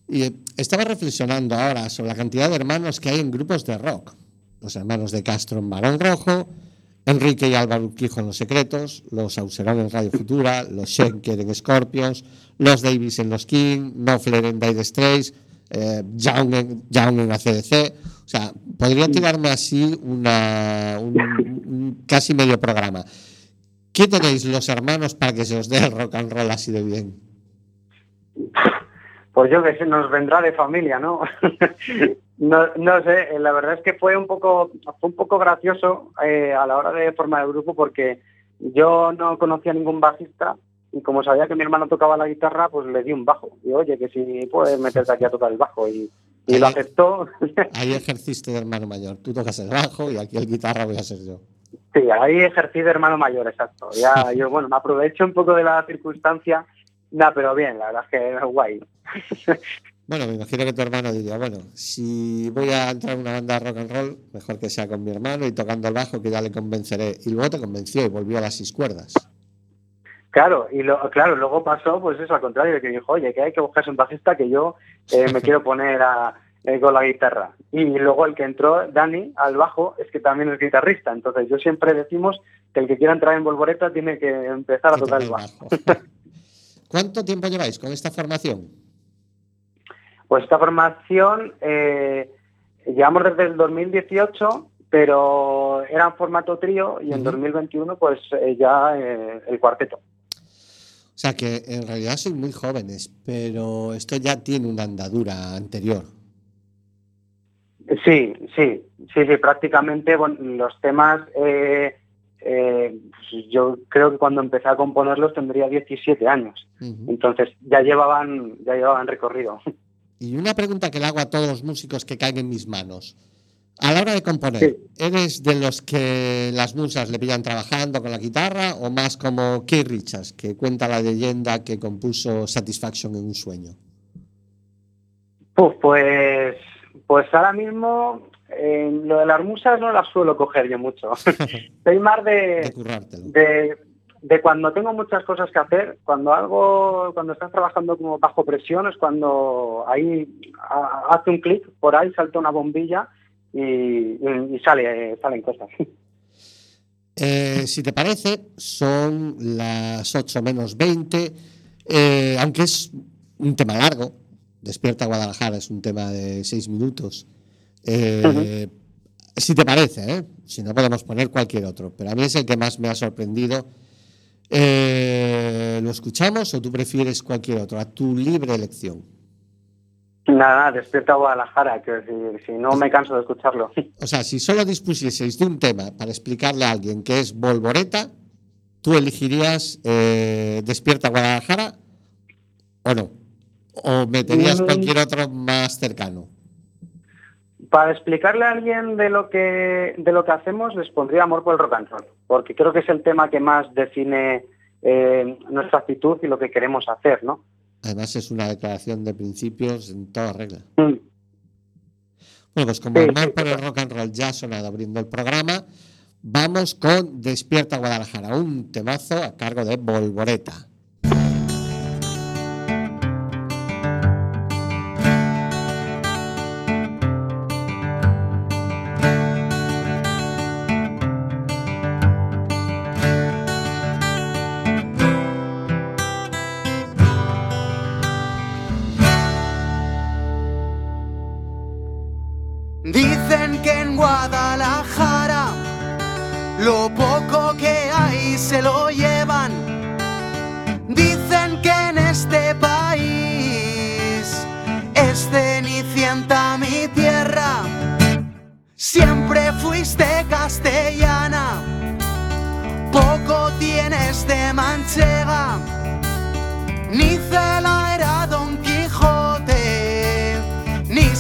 Y eh, estaba reflexionando ahora sobre la cantidad de hermanos que hay en grupos de rock. Los hermanos de Castro en Barón Rojo, Enrique y Álvaro Urquijo en Los Secretos, los Auserón en Radio Futura, los Schenker en Scorpions, los Davis en Los King, Knopfler en Dire Straits, eh, Young, en, Young en ACDC. O sea, podría tirarme así una, un- casi medio programa. ¿Qué tenéis los hermanos para que se os dé el rock and roll así de bien? Pues yo que sé, nos vendrá de familia, ¿no? *laughs* no, no sé, eh, la verdad es que fue un poco, fue un poco gracioso eh, a la hora de formar el grupo porque yo no conocía ningún bajista y como sabía que mi hermano tocaba la guitarra, pues le di un bajo. Y oye, que si puedes meterte aquí a tocar el bajo y, y lo aceptó. *laughs* Ahí ejerciste de hermano mayor. Tú tocas el bajo y aquí el guitarra voy a ser yo. Sí, ahí ejercí de hermano mayor, exacto. Ya yo, bueno, me aprovecho un poco de la circunstancia, nada, pero bien, la verdad es que es guay. Bueno, me imagino que tu hermano diría, bueno, si voy a entrar en una banda de rock and roll, mejor que sea con mi hermano y tocando el bajo, que ya le convenceré. Y luego te convenció y volvió a las seis cuerdas. Claro, y lo, claro, luego pasó pues eso al contrario, que dijo, oye, que hay que buscarse un bajista que yo eh, me *laughs* quiero poner a, eh, con la guitarra. Y luego el que entró, Dani, al bajo, es que también es guitarrista. Entonces yo siempre decimos que el que quiera entrar en Volvoreta tiene que empezar a tocar toca el bajo. *laughs* ¿Cuánto tiempo lleváis con esta formación? Pues esta formación eh, llevamos desde el 2018, pero era en formato trío y en Ujú. 2021 pues eh, ya eh, el cuarteto. O sea que en realidad sois muy jóvenes, pero esto ya tiene una andadura anterior. Sí, sí, sí, sí, prácticamente bueno, los temas, eh, eh, pues yo creo que cuando empecé a componerlos tendría 17 años, entonces ya llevaban, ya llevaban recorrido. Y una pregunta que le hago a todos los músicos que caen en mis manos. A la hora de componer, ¿eres de los que las musas le pillan trabajando con la guitarra o más como Keith Richards, que cuenta la leyenda que compuso Satisfaction en un sueño? pues, pues ahora mismo lo de las musas no las suelo coger yo mucho. *laughs* Soy más de, de, de, cuando tengo muchas cosas que hacer, cuando algo, cuando estás trabajando como bajo presión es cuando ahí hace un clic, por ahí salta una bombilla y, sale, salen cosas. *laughs* Eh, si te parece, son las 8 menos 20, eh, aunque es un tema largo, Despierta Guadalajara es un tema de 6 minutos. Eh, si te parece, si no podemos poner cualquier otro, pero a mí es el que más me ha sorprendido. ¿Lo escuchamos o tú prefieres cualquier otro? A tu libre elección. Nada, despierta Guadalajara, que si, no me canso de escucharlo. O sea, si solo dispusieseis de un tema para explicarle a alguien que es Volvoreta, ¿tú elegirías eh, Despierta Guadalajara o no? ¿O meterías mm. cualquier otro más cercano? Para explicarle a alguien de lo que de lo que hacemos, les pondría amor por el rock and roll, porque creo que es el tema que más define eh, nuestra actitud y lo que queremos hacer, ¿no? Además es una declaración de principios en toda regla. Mm. Bueno, pues como el por el rock and roll ya ha sonado abriendo el programa, vamos con Despierta Guadalajara, un temazo a cargo de Volvoreta.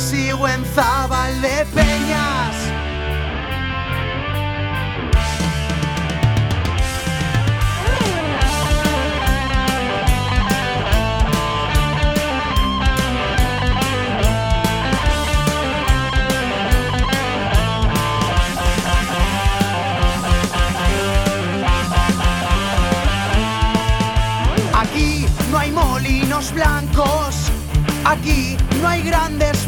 sigo en Zabal de Peñas. Aquí no hay molinos blancos, aquí no hay grandes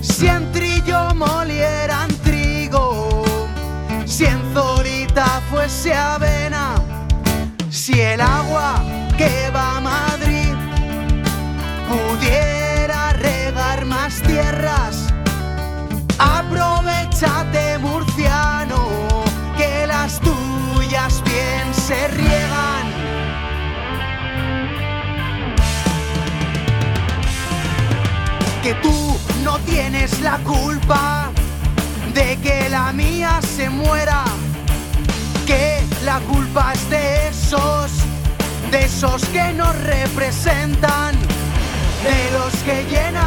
Si en trillo molieran trigo, si en Zorita fuese avena, si el agua que va a Madrid pudiera regar más tierras, aprovechate Que tú no tienes la culpa de que la mía se muera. Que la culpa es de esos, de esos que nos representan, de los que llenan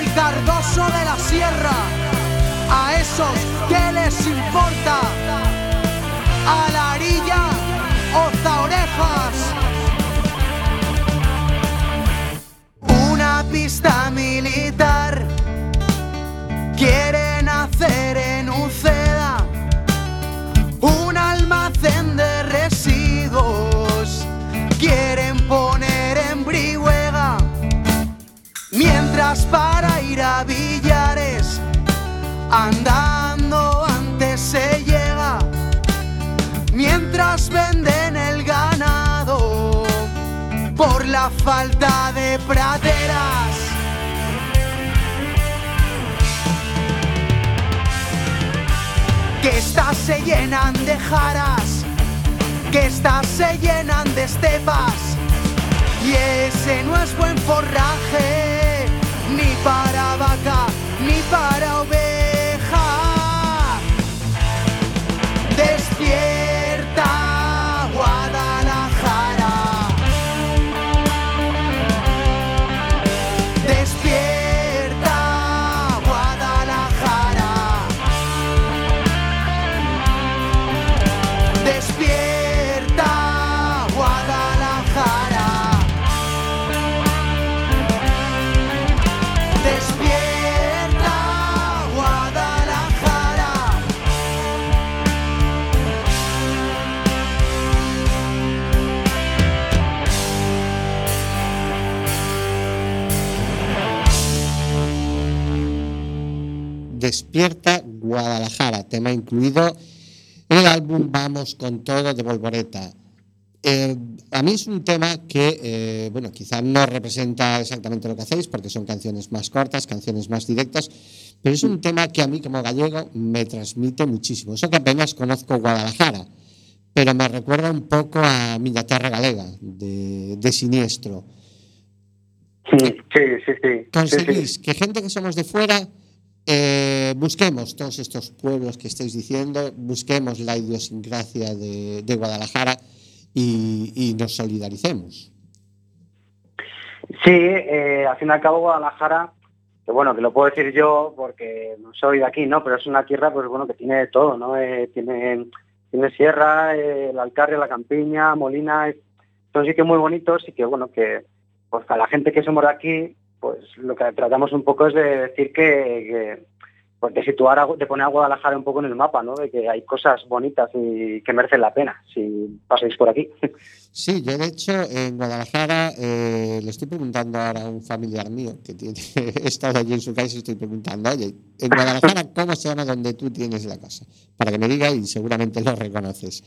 El cardoso de la sierra, a esos que les importa? A la arilla, oza orejas. Una pista militar quieren para ir a Villares andando antes se llega. Mientras venden el ganado por la falta de praderas. que estas se llenan de jaras, que estas se llenan de estepas. Y ese no es buen forraje, ni para vaca, ni para oveja. Despierta Guadalajara, tema incluido en el álbum Vamos con todo de Volvoreta. Eh, a mí es un tema que, eh, bueno, quizá no representa exactamente lo que hacéis, porque son canciones más cortas, canciones más directas, pero es un tema que a mí como gallego me transmite muchísimo. Eso que apenas conozco Guadalajara, pero me recuerda un poco a Miña Terra Galega, de, de Siniestro. Sí, sí, sí, sí. sí, sí. ¿Conseguís que gente que somos de fuera eh, busquemos todos estos pueblos que estáis diciendo, busquemos la idiosincrasia de, de Guadalajara y, y nos solidaricemos? Sí, eh, al fin y al cabo Guadalajara, que bueno, que lo puedo decir yo porque no soy de aquí, ¿no? Pero es una tierra, pues bueno, que tiene todo, ¿no? Eh, tiene, tiene sierra, eh, el Alcarria, la Campiña, Molina, son sitios muy bonitos y que bueno, que pues a la gente que somos de aquí, pues lo que tratamos un poco es de decir que, que pues de situar, a- de poner a Guadalajara un poco en el mapa, ¿no? De que hay cosas bonitas y que merecen la pena si pasáis por aquí. Sí, yo de hecho en Guadalajara eh, le estoy preguntando ahora a un familiar mío que tiene, he *laughs* estado allí en su casa y estoy preguntando, oye, en Guadalajara, *laughs* ¿cómo se llama donde tú tienes la casa? Para que me diga y seguramente lo reconoces.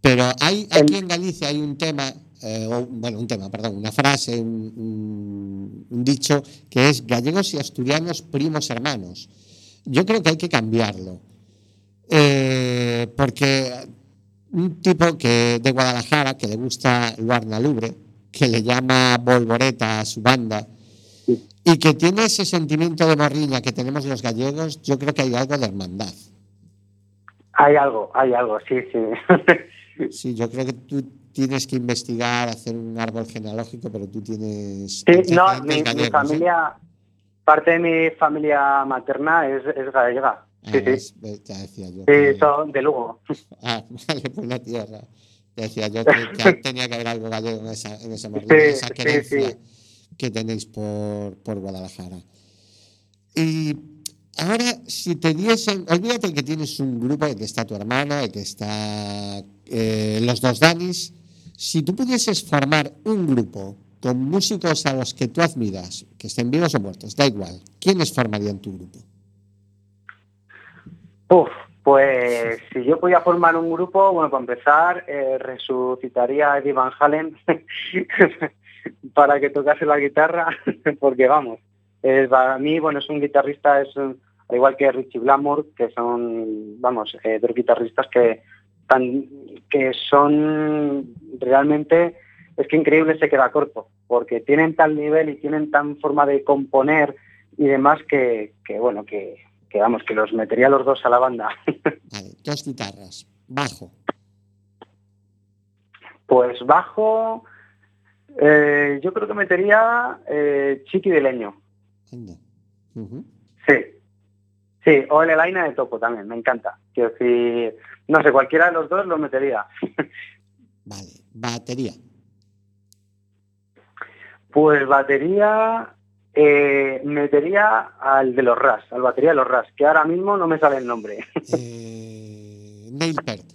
Pero hay aquí en Galicia hay un tema, eh, o, bueno, un tema, perdón, una frase, un, un- un dicho que es gallegos y asturianos primos hermanos. Yo creo que hay que cambiarlo. Eh, porque un tipo que de Guadalajara que le gusta Luarna Lubre, que le llama Volvoreta a su banda y que tiene ese sentimiento de morriña que tenemos los gallegos, yo creo que hay algo de hermandad. Hay algo, hay algo, sí, sí. Sí, yo creo que tú tienes que investigar, hacer un árbol genealógico, pero tú tienes Sí, no, mi, ¿eh? familia, parte de mi familia materna es, es gallega. Ah, Sí, ya decía yo. Sí, que- son de Lugo. *laughs* Ah, vale, pues la tierra. Ya decía yo que, *laughs* tenía que haber algo gallego en esa, en esa morriña, Sí, esa sí, querencia sí. que tenéis por, por Guadalajara. Y ahora, si te diesen, olvídate que tienes un grupo, en que está tu hermana, en que está eh, los dos Danis, si tú pudieses formar un grupo con músicos a los que tú admiras, que estén vivos o muertos, da igual, ¿quiénes formarían tu grupo? Uf, pues si yo podía formar un grupo, bueno, para empezar, eh, resucitaría a Eddie Van Halen *laughs* para que tocase la guitarra, *laughs* porque vamos, eh, para mí, bueno, es un guitarrista, es un- al igual que Richie Blackmore, que son, vamos, eh, dos guitarristas que, tan, que son realmente, es que increíble se queda corto, porque tienen tal nivel y tienen tan forma de componer y demás que, que bueno, que, que vamos, que los metería los dos a la banda. *laughs* Vale, dos guitarras, bajo, Pues bajo, Eh, yo creo que metería eh, Chiqui de Leño. Sí. Sí, o el Elaina de Topo también, me encanta. Quiero decir, no sé, cualquiera de los dos lo metería. Vale. Batería. Pues batería, eh, metería al de los RAS, al batería de los RAS, que ahora mismo no me sale el nombre. Eh, Neil Peart.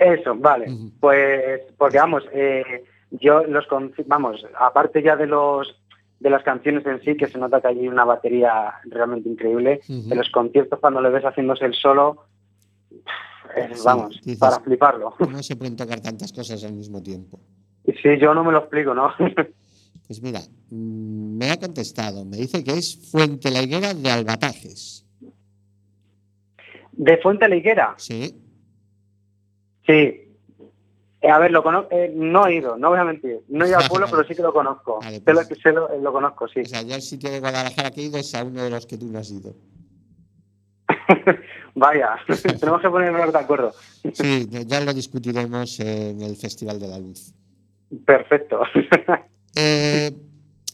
Eso, vale. Pues, porque vamos, eh, yo los, vamos, aparte ya de los de las canciones en sí, que se nota que hay una batería realmente increíble, en los conciertos cuando le ves haciéndose el solo, es, Sí, vamos, dices- para fliparlo. *laughs* No se pueden tocar tantas cosas al mismo tiempo. Sí, yo no me lo explico, ¿no? *laughs* Pues mira, mm, me ha contestado. Me dice que es Fuente La Higuera de Albatajes. de Fuente La Higuera, Sí. sí. Eh, a ver, lo conozco, no he ido, no voy a mentir. No he ido al pueblo, *laughs* pero sí que lo conozco. Vale, Sé lo, pues- sé lo- lo conozco, sí. O sea, yo el sitio de Guadalajara que he ido es a uno de los que tú no has ido. *laughs* Vaya, *laughs* tenemos que ponernos de acuerdo. Sí, ya lo discutiremos en el Festival de la Luz. Perfecto. *laughs* Eh,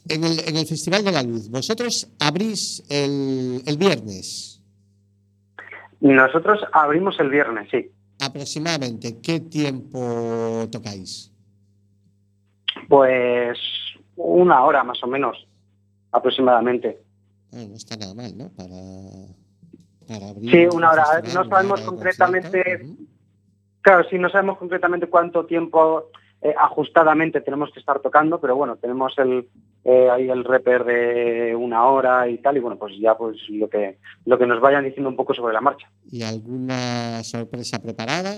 en, el, en el Festival de la Luz, vosotros abrís el, el viernes. Nosotros abrimos el viernes, sí. Aproximadamente, ¿qué tiempo tocáis? Pues una hora más o menos, aproximadamente. No está nada mal, ¿no? Para abrir. Sí, un una hora. festival, No sabemos concretamente-. Claro, sí, no sabemos concretamente cuánto tiempo eh, ajustadamente tenemos que estar tocando, pero bueno, tenemos el eh, ahí el reper de una hora y tal, y bueno, pues ya pues lo que lo que nos vayan diciendo un poco sobre la marcha. ¿Y alguna sorpresa preparada?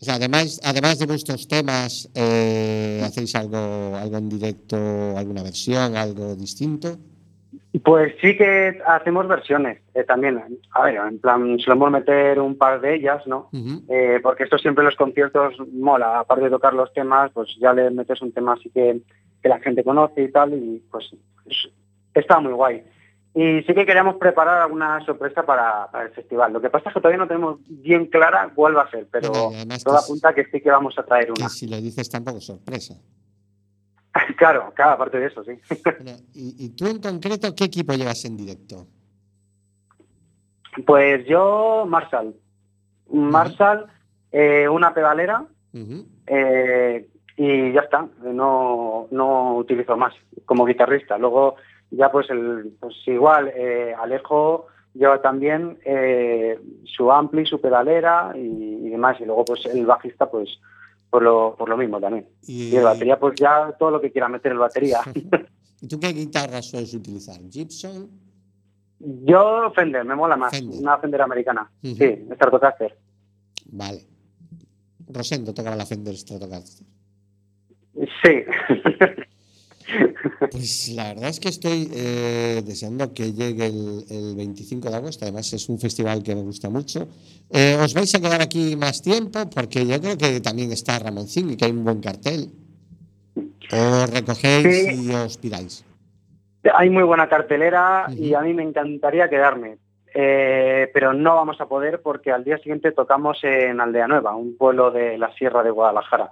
O sea, además, además de vuestros temas, eh, ¿hacéis algo, algo en directo, alguna versión, algo distinto? Pues sí que hacemos versiones eh, también. A ver, en plan, solemos meter un par de ellas, ¿no? Eh, porque esto siempre en los conciertos mola, aparte de tocar los temas, pues ya le metes un tema así que, que la gente conoce y tal, y pues es- está muy guay. Y sí que queríamos preparar alguna sorpresa para, para el festival. Lo que pasa es que todavía no tenemos bien clara cuál va a ser, pero que es- apunta que sí que vamos a traer Que una. si lo dices tampoco es sorpresa. *laughs* claro, claro, aparte de eso, sí. Y, y tú en concreto, ¿qué equipo llevas en directo? Pues yo, Marshall. Marshall, eh, una pedalera. Eh, y ya está, no, no utilizo más como guitarrista. Luego ya pues, el, pues igual eh, Alejo lleva también su ampli, su pedalera y, y demás. Y luego pues el bajista pues por lo, por lo mismo también. Y, Y el batería pues ya todo lo que quiera meter el batería. *laughs* ¿Y tú qué guitarra sueles utilizar? ¿Gibson? Yo Fender, me mola más, Fender. una Fender americana. Sí, Stratocaster. Vale. Rosendo tocaba la Fender Stratocaster. Sí. Pues la verdad es que estoy eh, deseando que llegue el, el 25 de agosto. Además, es un festival que me gusta mucho. Eh, ¿Os vais a quedar aquí más tiempo? Porque yo creo que también está Ramoncín y que hay un buen cartel. ¿O recogéis Sí. y os piráis? Hay muy buena cartelera y a mí me encantaría quedarme. Eh, pero no vamos a poder porque al día siguiente tocamos en Aldea Nueva, un pueblo de la Sierra de Guadalajara.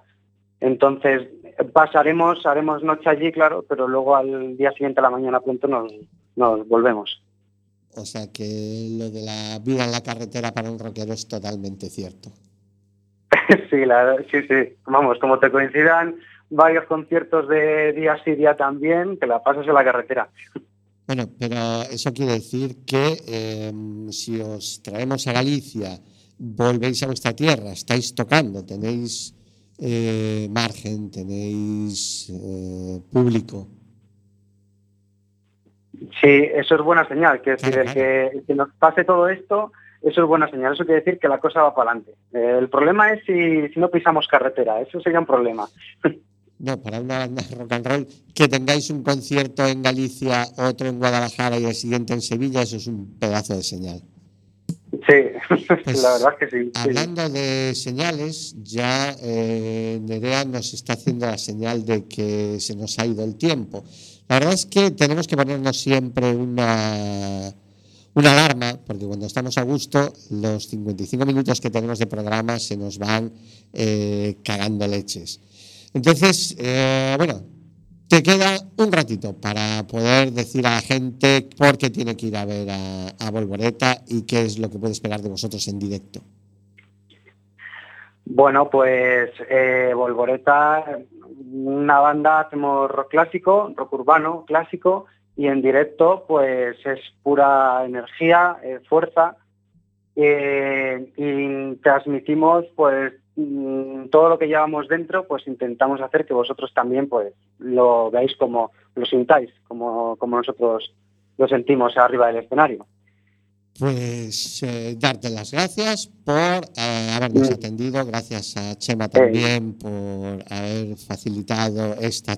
Entonces pasaremos, haremos noche allí, claro, pero luego al día siguiente a la mañana pronto nos, nos volvemos. O sea que lo de la vida en la carretera para un rockero es totalmente cierto. *laughs* sí, la- sí, sí. Vamos, como te coincidan varios conciertos de día sí, día también, que la pasas en la carretera. Bueno, pero eso quiere decir que eh, si os traemos a Galicia, volvéis a vuestra tierra, estáis tocando, tenéis eh, margen, tenéis eh, público. Sí, eso es buena señal. Que decir, Claro, que, que nos pase todo esto, eso es buena señal. Eso quiere decir que la cosa va para adelante. Eh, el problema es si, si no pisamos carretera. Eso sería un problema. *laughs* No, para una banda de rock and roll, que tengáis un concierto en Galicia, otro en Guadalajara y el siguiente en Sevilla, eso es un pedazo de señal. Sí, *laughs* Pues, la verdad es que sí. sí. Hablando de señales, ya eh, Nerea nos está haciendo la señal de que se nos ha ido el tiempo. La verdad es que tenemos que ponernos siempre una, una alarma, porque cuando estamos a gusto, los 55 minutos que tenemos de programa se nos van eh, cagando leches. Entonces, eh, bueno, te queda un ratito para poder decir a la gente por qué tiene que ir a ver a, a Volvoreta y qué es lo que puede esperar de vosotros en directo. Bueno, pues eh, Volvoreta, una banda, hacemos rock clásico, rock urbano clásico, y en directo pues es pura energía, eh, fuerza, eh, y transmitimos pues mm, todo lo que llevamos dentro, pues intentamos hacer que vosotros también pues lo veáis como, lo sintáis, como, como nosotros lo sentimos arriba del escenario. Pues eh, darte las gracias por eh, habernos atendido, gracias a Chema también por haber facilitado esta